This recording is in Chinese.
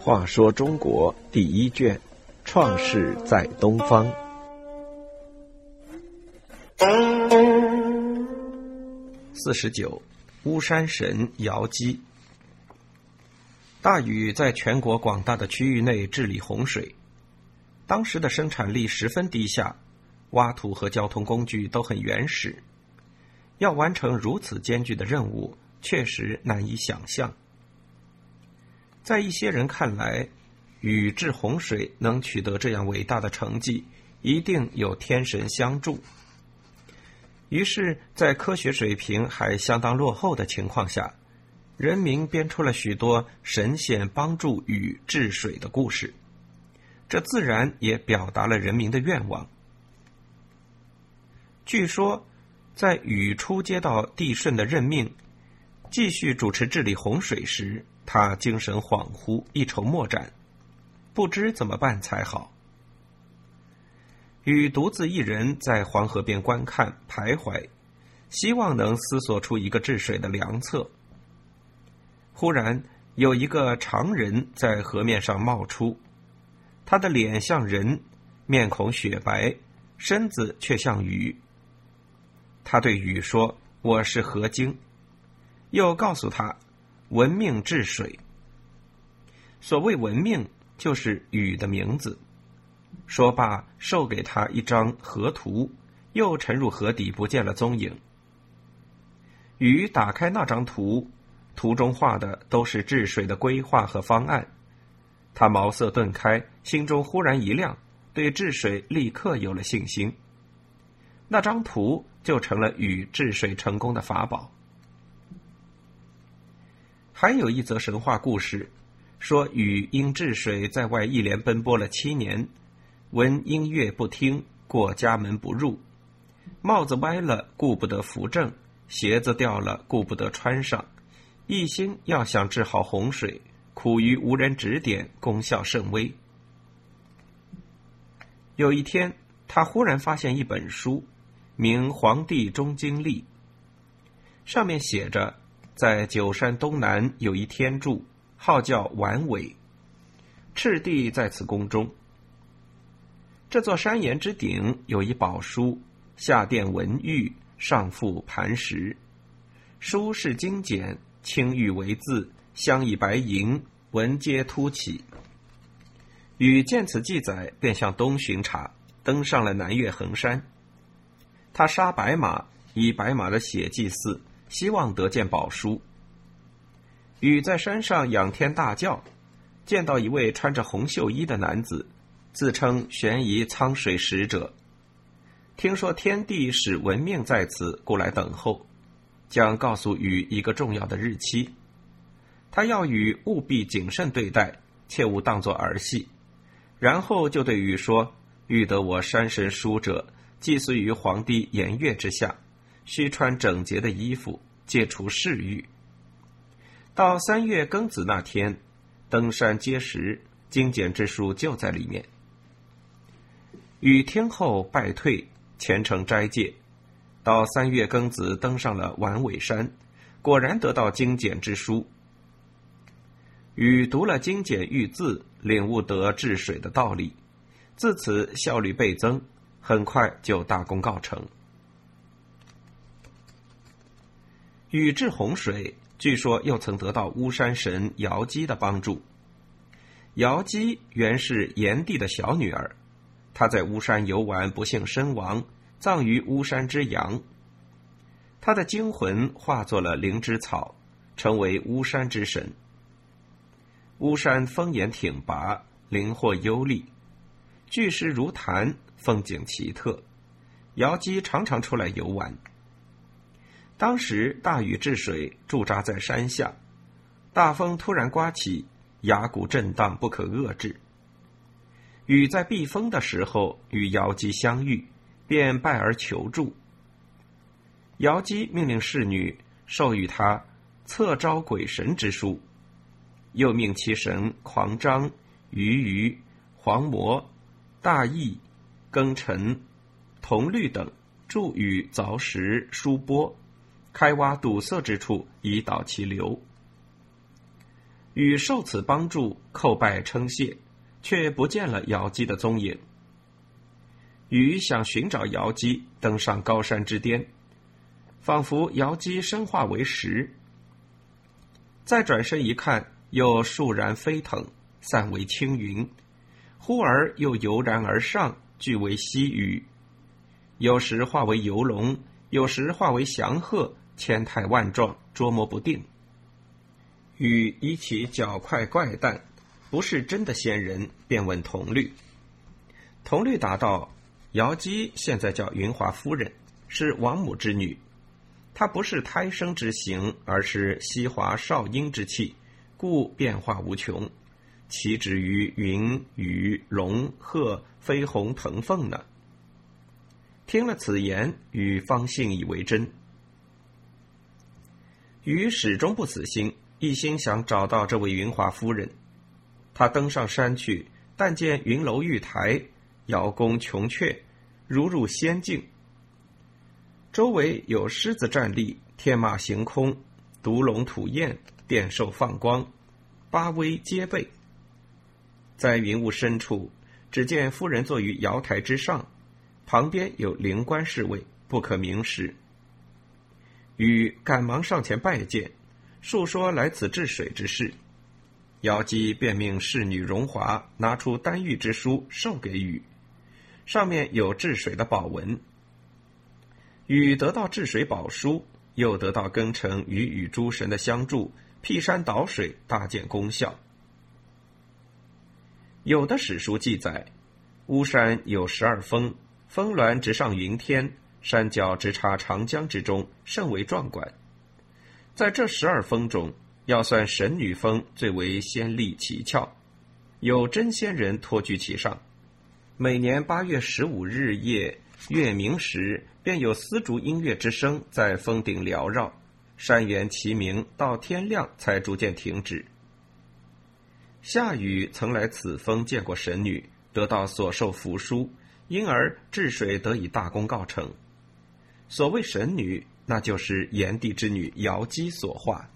话说中国第一卷，创世在东方。四十九，巫山神瑶姬。大禹在全国广大的区域内治理洪水，当时的生产力十分低下，挖土和交通工具都很原始，要完成如此艰巨的任务，确实难以想象。在一些人看来，禹治洪水能取得这样伟大的成绩，一定有天神相助。于是，在科学水平还相当落后的情况下，人民编出了许多神仙帮助禹治水的故事。这自然也表达了人民的愿望。据说，在禹初接到帝舜的任命，继续主持治理洪水时。他精神恍惚，一筹莫展，不知怎么办才好。禹独自一人在黄河边观看徘徊，希望能思索出一个治水的良策。忽然有一个长人在河面上冒出，他的脸像人，面孔雪白，身子却像鱼。他对禹说：“我是河精。”又告诉他。文命治水。所谓文命，就是禹的名字。说罢，授给他一张河图，又沉入河底，不见了踪影。禹打开那张图，图中画的都是治水的规划和方案。他茅塞顿开，心中忽然一亮，对治水立刻有了信心。那张图就成了禹治水成功的法宝。还有一则神话故事，说禹因治水在外一连奔波了七年，闻音乐不听，过家门不入，帽子歪了顾不得扶正，鞋子掉了顾不得穿上，一心要想治好洪水，苦于无人指点，功效甚微。有一天，他忽然发现一本书，名《皇帝中经历》，上面写着。在九山东南有一天柱，号叫完尾，赤帝在此宫中。这座山岩之顶有一宝书，下殿文玉，上覆磐石。书是精简，青玉为字，镶以白银，文皆凸起。禹见此记载，便向东巡查，登上了南岳衡山。他杀白马，以白马的血祭祀。希望得见宝书。禹在山上仰天大叫，见到一位穿着红袖衣的男子，自称悬疑苍水使者。听说天帝使文命在此，故来等候，将告诉禹一个重要的日期。他要禹务必谨慎对待，切勿当作儿戏。然后就对禹说：“欲得我山神书者，祭祀于皇帝颜月之下。”需穿整洁的衣服，戒除嗜欲。到三月庚子那天，登山接石，精简之书就在里面。禹听后败退，虔诚斋戒。到三月庚子，登上了完尾山，果然得到精简之书。禹读了精简玉字，领悟得治水的道理，自此效率倍增，很快就大功告成。禹治洪水，据说又曾得到巫山神瑶姬的帮助。瑶姬原是炎帝的小女儿，她在巫山游玩，不幸身亡，葬于巫山之阳。她的精魂化作了灵芝草，成为巫山之神。巫山峰岩挺拔，灵活幽丽，巨石如潭，风景奇特。瑶姬常常出来游玩。当时大禹治水，驻扎在山下，大风突然刮起，崖谷震荡不可遏制。禹在避风的时候与瑶姬相遇，便拜而求助。瑶姬命令侍女授予他策招鬼神之书，又命其神狂张、鱼鱼、黄魔、大义、庚辰、铜律等助禹凿石疏波。开挖堵塞之处，以导其流。禹受此帮助，叩拜称谢，却不见了瑶姬的踪影。禹想寻找瑶姬，登上高山之巅，仿佛瑶姬生化为石。再转身一看，又倏然飞腾，散为青云，忽而又油然而上，俱为西雨。有时化为游龙，有时化为祥鹤，千态万状，捉摸不定。禹依其脚快怪诞，不是真的仙人，便问童律。童律答道：“瑶姬现在叫云华夫人，是王母之女。她不是胎生之形，而是西华少阴之气，故变化无穷，岂止于云、雨、龙、鹤、飞鸿、腾凤呢？”听了此言，禹方信以为真。禹始终不死心。一心想找到这位云华夫人，他登上山去，但见云楼玉台，瑶宫琼阙，如入仙境。周围有狮子站立，天马行空，毒龙吐焰，电兽放光，八威皆备。在云雾深处，只见夫人坐于瑶台之上，旁边有灵官侍卫，不可明识。禹赶忙上前拜见。述说来此治水之事，瑶姬便命侍女荣华拿出丹玉之书授给禹，上面有治水的宝文。禹得到治水宝书，又得到庚辰与禹诸神的相助，辟山倒水，大见功效。有的史书记载，巫山有十二峰，峰峦直上云天，山脚直插长江之中，甚为壮观。在这十二峰中，要算神女峰最为仙丽奇俏，有真仙人托居其上。每年八月十五日夜月明时，便有丝竹音乐之声在峰顶缭绕，山原齐鸣，到天亮才逐渐停止。夏禹曾来此峰见过神女，得到所授符书，因而治水得以大功告成。所谓神女。那就是炎帝之女瑶姬所化。